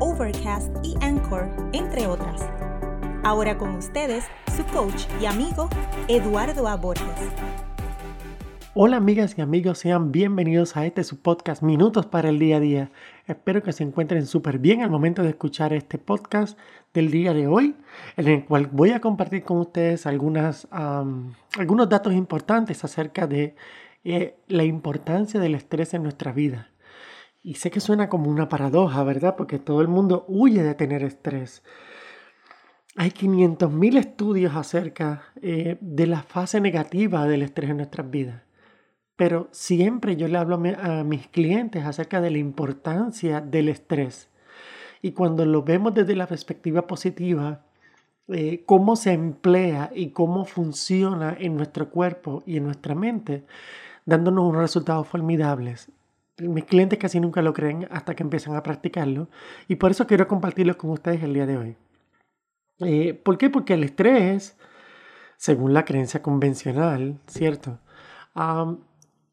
Overcast y Anchor, entre otras. Ahora con ustedes, su coach y amigo, Eduardo A. Borges. Hola amigas y amigos, sean bienvenidos a este su podcast Minutos para el Día a Día. Espero que se encuentren súper bien al momento de escuchar este podcast del día de hoy, en el cual voy a compartir con ustedes algunas, algunos datos importantes acerca de eh, la importancia del estrés en nuestra vida. Y sé que suena como una paradoja, ¿verdad? Porque todo el mundo huye de tener estrés. Hay 500.000 estudios acerca eh, de la fase negativa del estrés en nuestras vidas. Pero siempre yo le hablo a, mis clientes acerca de la importancia del estrés. Y cuando lo vemos desde la perspectiva positiva, eh, cómo se emplea y cómo funciona en nuestro cuerpo y en nuestra mente, dándonos unos resultados formidables. Mis clientes casi nunca lo creen hasta que empiezan a practicarlo y por eso quiero compartirlo con ustedes el día de hoy. Eh, ¿Por qué? Porque el estrés, según la creencia convencional, ¿cierto?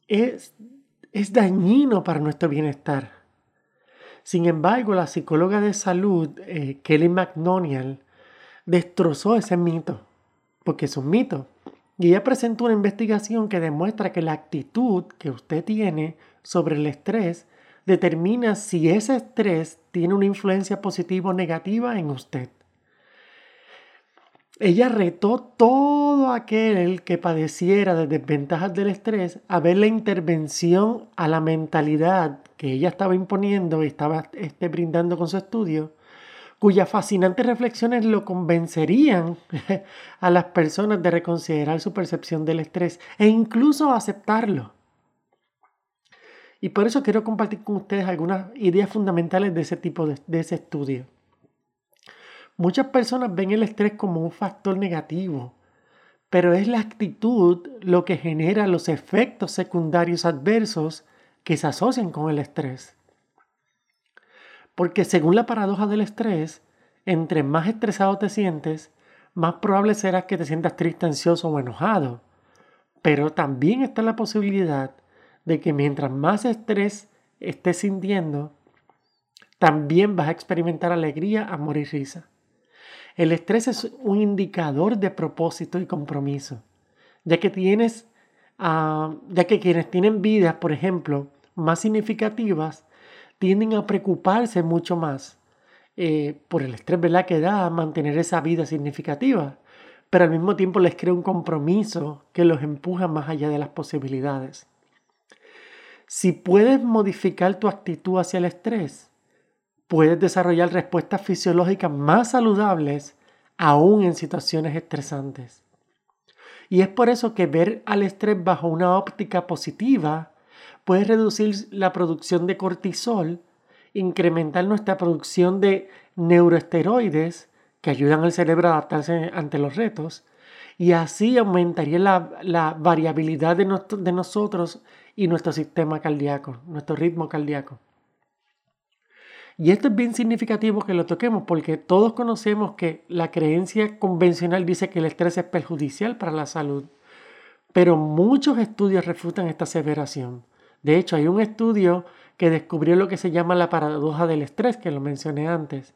es, es dañino para nuestro bienestar. Sin embargo, la psicóloga de salud, eh, Kelly McDoniel, destrozó ese mito, porque es un mito. Y ella presentó una investigación que demuestra que la actitud que usted tiene sobre el estrés determina si ese estrés tiene una influencia positiva o negativa en usted. Ella retó todo aquel que padeciera de desventajas del estrés a ver la intervención a la mentalidad que ella estaba imponiendo y estaba este, brindando con su estudio, cuyas fascinantes reflexiones lo convencerían a las personas de reconsiderar su percepción del estrés e incluso aceptarlo. Y por eso quiero compartir con ustedes algunas ideas fundamentales de ese tipo de, de ese estudio. Muchas personas ven el estrés como un factor negativo, pero es la actitud lo que genera los efectos secundarios adversos que se asocian con el estrés. Porque según la paradoja del estrés, entre más estresado te sientes, más probable será que te sientas triste, ansioso o enojado. Pero también está la posibilidad de que mientras más estrés estés sintiendo, también vas a experimentar alegría, amor y risa. El estrés es un indicador de propósito y compromiso, ya que tienes, ah, ya que quienes tienen vidas, por ejemplo, más significativas, tienden a preocuparse mucho más eh, por el estrés ¿verdad? que da mantener esa vida significativa, pero al mismo tiempo les crea un compromiso que los empuja más allá de las posibilidades. Si puedes modificar tu actitud hacia el estrés, puedes desarrollar respuestas fisiológicas más saludables aún en situaciones estresantes. Y es por eso que ver al estrés bajo una óptica positiva puede reducir la producción de cortisol, incrementar nuestra producción de neuroesteroides que ayudan al cerebro a adaptarse ante los retos, y así aumentaría la, variabilidad de, de nosotros y nuestro sistema cardíaco, nuestro ritmo cardíaco. Y esto es bien significativo que lo toquemos porque todos conocemos que la creencia convencional dice que el estrés es perjudicial para la salud, pero muchos estudios refutan esta aseveración. De hecho, hay un estudio que descubrió lo que se llama la paradoja del estrés, que lo mencioné antes,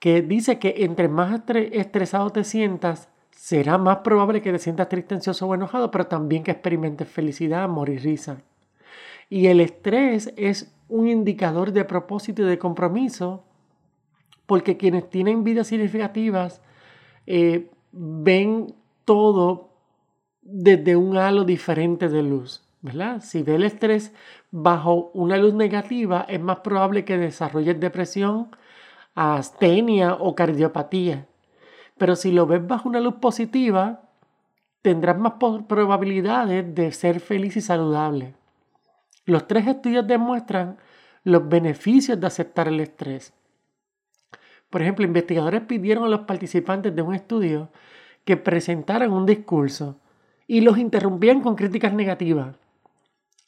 que dice que entre más estresado te sientas, será más probable que te sientas triste, ansioso o enojado, pero también que experimentes felicidad, amor y risa. Y el estrés es un indicador de propósito y de compromiso, porque quienes tienen vidas significativas eh, ven todo desde un halo diferente de luz. ¿verdad? Si ve el estrés bajo una luz negativa, es más probable que desarrolles depresión, astenia o cardiopatía. Pero si lo ves bajo una luz positiva, tendrás más probabilidades de ser feliz y saludable. Los tres estudios demuestran los beneficios de aceptar el estrés. Por ejemplo, investigadores pidieron a los participantes de un estudio que presentaran un discurso y los interrumpían con críticas negativas.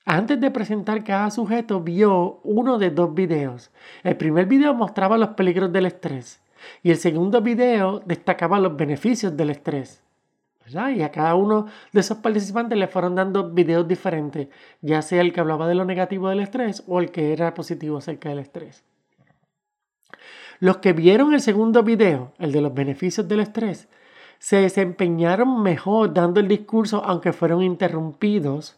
Antes de presentar cada sujeto vio uno de dos videos. El primer video mostraba los peligros del estrés y el segundo video destacaba los beneficios del estrés. Y a cada uno de esos participantes le fueron dando videos diferentes, ya sea el que hablaba de lo negativo del estrés o el que era positivo acerca del estrés. Los que vieron el segundo video, el de los beneficios del estrés, se desempeñaron mejor dando el discurso aunque fueron interrumpidos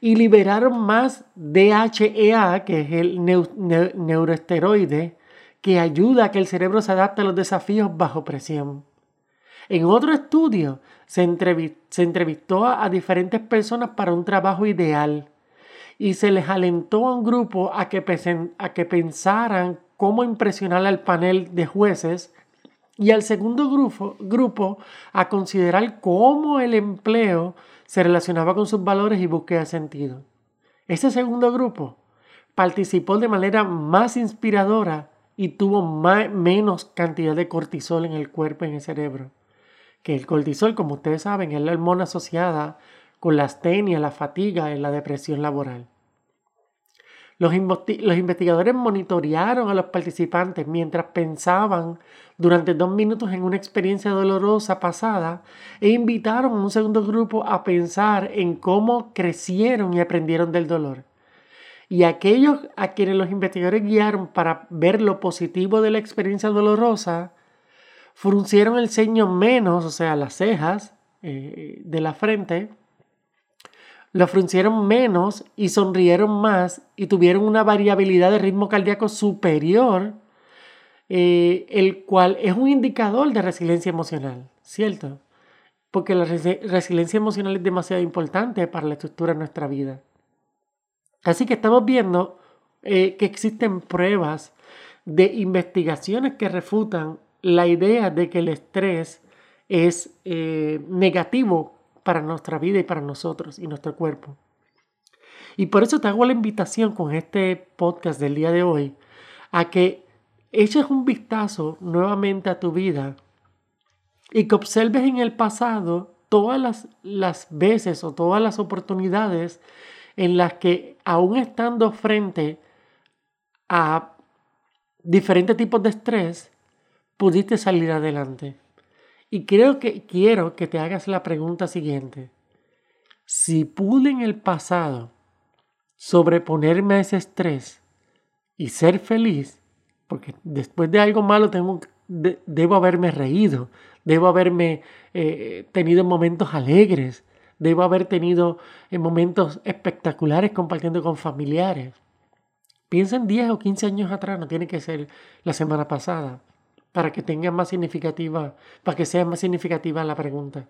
y liberaron más DHEA, que es el neuroesteroide, que ayuda a que el cerebro se adapte a los desafíos bajo presión. En otro estudio se, entrevistó a, diferentes personas para un trabajo ideal y se les alentó a un grupo a que, pensaran cómo impresionar al panel de jueces y al segundo grupo, a considerar cómo el empleo se relacionaba con sus valores y búsqueda de sentido. Ese segundo grupo participó de manera más inspiradora y tuvo menos cantidad de cortisol en el cuerpo en el cerebro que el cortisol, como ustedes saben, es la hormona asociada con la astenia, la fatiga y la depresión laboral. Los, los, investigadores monitorearon a los participantes mientras pensaban durante dos minutos en una experiencia dolorosa pasada e invitaron a un segundo grupo a pensar en cómo crecieron y aprendieron del dolor. Y aquellos a quienes los investigadores guiaron para ver lo positivo de la experiencia dolorosa, fruncieron el ceño menos, o sea, las cejas eh, de la frente, lo fruncieron menos y sonrieron más y tuvieron una variabilidad de ritmo cardíaco superior, eh, el cual es un indicador de resiliencia emocional, ¿cierto? Porque la resiliencia emocional es demasiado importante para la estructura de nuestra vida. Así que estamos viendo eh, que existen pruebas de investigaciones que refutan la idea de que el estrés es eh, negativo para nuestra vida y para nosotros y nuestro cuerpo. Y por eso te hago la invitación con este podcast del día de hoy a que eches un vistazo nuevamente a tu vida y que observes en el pasado todas las, las veces o todas las oportunidades en las que aún estando frente a diferentes tipos de estrés, pudiste salir adelante. Y creo que quiero que te hagas la pregunta siguiente. Si pude en el pasado sobreponerme a ese estrés y ser feliz, porque después de algo malo tengo, debo haberme reído, debo haberme eh, tenido momentos alegres, debo haber tenido eh, momentos espectaculares compartiendo con familiares. Piensa en 10 o 15 años atrás, no tiene que ser la semana pasada para que tenga más significativa, para que sea más significativa la pregunta.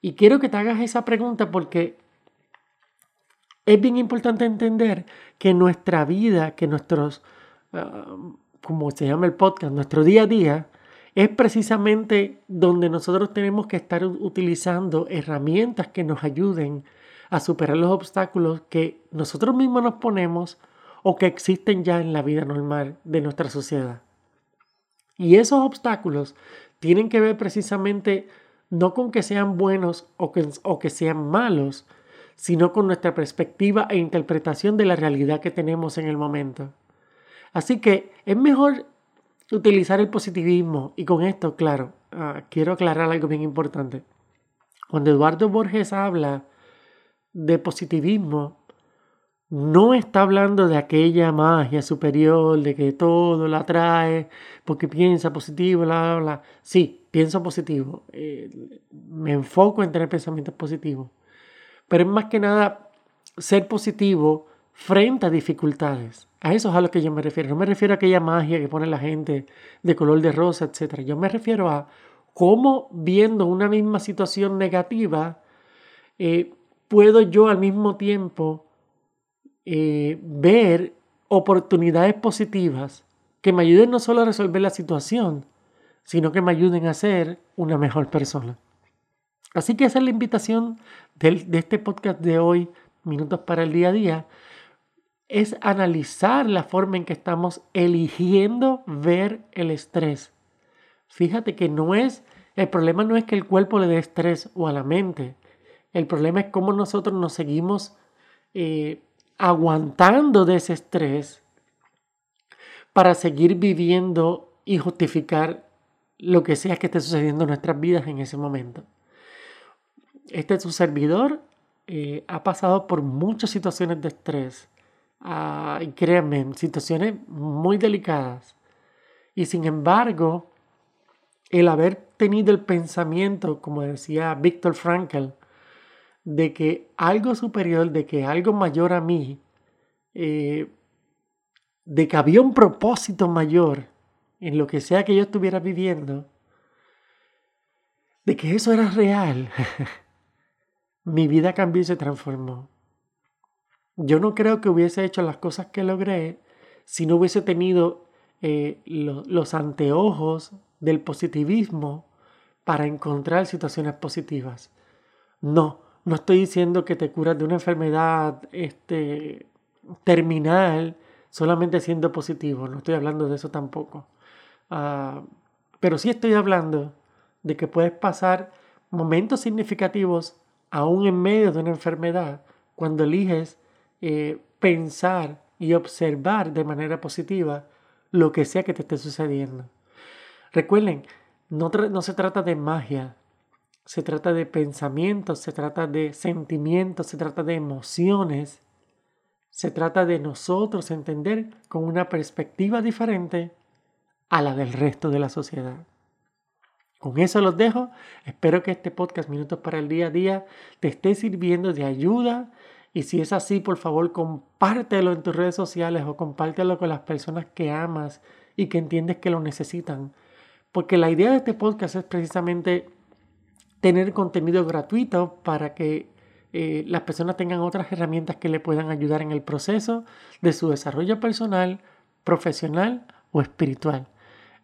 Y quiero que te hagas esa pregunta porque es bien importante entender que nuestra vida, que nuestros, ah, como se llama el podcast, nuestro día a día, es precisamente donde nosotros tenemos que estar utilizando herramientas que nos ayuden a superar los obstáculos que nosotros mismos nos ponemos o que existen ya en la vida normal de nuestra sociedad. Y esos obstáculos tienen que ver precisamente no con que sean buenos o que, o que sean malos, sino con nuestra perspectiva e interpretación de la realidad que tenemos en el momento. Así que es mejor utilizar el positivismo y con esto, claro, ah, quiero aclarar algo bien importante. Cuando Eduardo Borges habla de positivismo, no está hablando de aquella magia superior, de que todo la atrae porque piensa positivo, bla, bla, bla. Sí, pienso positivo. Eh, me enfoco en tener pensamientos positivos. Pero es más que nada ser positivo frente a dificultades. A eso es a lo que yo me refiero. No me refiero a aquella magia que pone la gente de color de rosa, etc. Yo me refiero a cómo viendo una misma situación negativa, eh, puedo yo al mismo tiempo eh, ver oportunidades positivas que me ayuden no solo a resolver la situación, sino que me ayuden a ser una mejor persona. Así que esa es la invitación de, de este podcast de hoy, Minutos para el Día a Día. Es analizar la forma en que estamos eligiendo ver el estrés. Fíjate que no es, el problema no es que el cuerpo le dé estrés o a la mente. El problema es cómo nosotros nos seguimos eh, aguantando de ese estrés para seguir viviendo y justificar lo que sea que esté sucediendo en nuestras vidas en ese momento. Este es su servidor eh, ha pasado por muchas situaciones de estrés. Y créanme, situaciones muy delicadas. Y sin embargo, el haber tenido el pensamiento, como decía Víctor Frankl, de que algo superior, de que algo mayor a mí, eh, de que había un propósito mayor en lo que sea que yo estuviera viviendo, de que eso era real. mi vida cambió y se transformó. Yo no creo que hubiese hecho las cosas que logré si no hubiese tenido eh, los anteojos del positivismo para encontrar situaciones positivas. No, no estoy diciendo que te curas de una enfermedad este, terminal solamente siendo positivo, no estoy hablando de eso tampoco. Ah, pero sí estoy hablando de que puedes pasar momentos significativos aún en medio de una enfermedad, cuando eliges eh, pensar y observar de manera positiva lo que sea que te esté sucediendo. Recuerden, no, no se trata de magia, se trata de pensamientos, se trata de sentimientos, se trata de emociones, se trata de nosotros entender con una perspectiva diferente a la del resto de la sociedad. Con eso los dejo. Espero que este podcast Minutos para el Día a Día te esté sirviendo de ayuda. Y si es así, por favor, compártelo en tus redes sociales o compártelo con las personas que amas y que entiendes que lo necesitan. Porque la idea de este podcast es precisamente tener contenido gratuito para que eh, las personas tengan otras herramientas que le puedan ayudar en el proceso de su desarrollo personal, profesional o espiritual.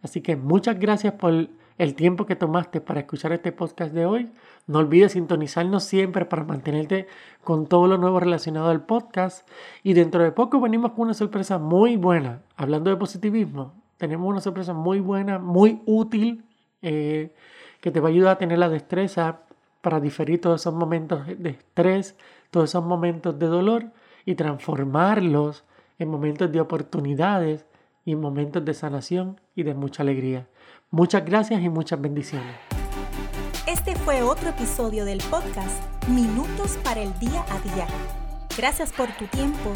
Así que muchas gracias por el tiempo que tomaste para escuchar este podcast de hoy. No olvides sintonizarnos siempre para mantenerte con todo lo nuevo relacionado al podcast. Y dentro de poco venimos con una sorpresa muy buena. Hablando de positivismo, tenemos una sorpresa muy buena, muy útil, eh, que te va a ayudar a tener la destreza para diferir todos esos momentos de estrés, todos esos momentos de dolor y transformarlos en momentos de oportunidades y en momentos de sanación y de mucha alegría. Muchas gracias y muchas bendiciones. Este fue otro episodio del podcast Minutos para el Día a Día. Gracias por tu tiempo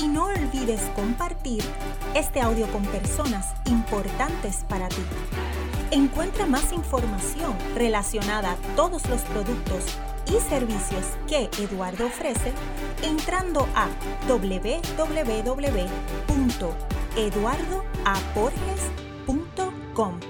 y no olvides compartir este audio con personas importantes para ti. Encuentra más información relacionada a todos los productos y servicios que Eduardo ofrece entrando a www.eduardoaporges.com.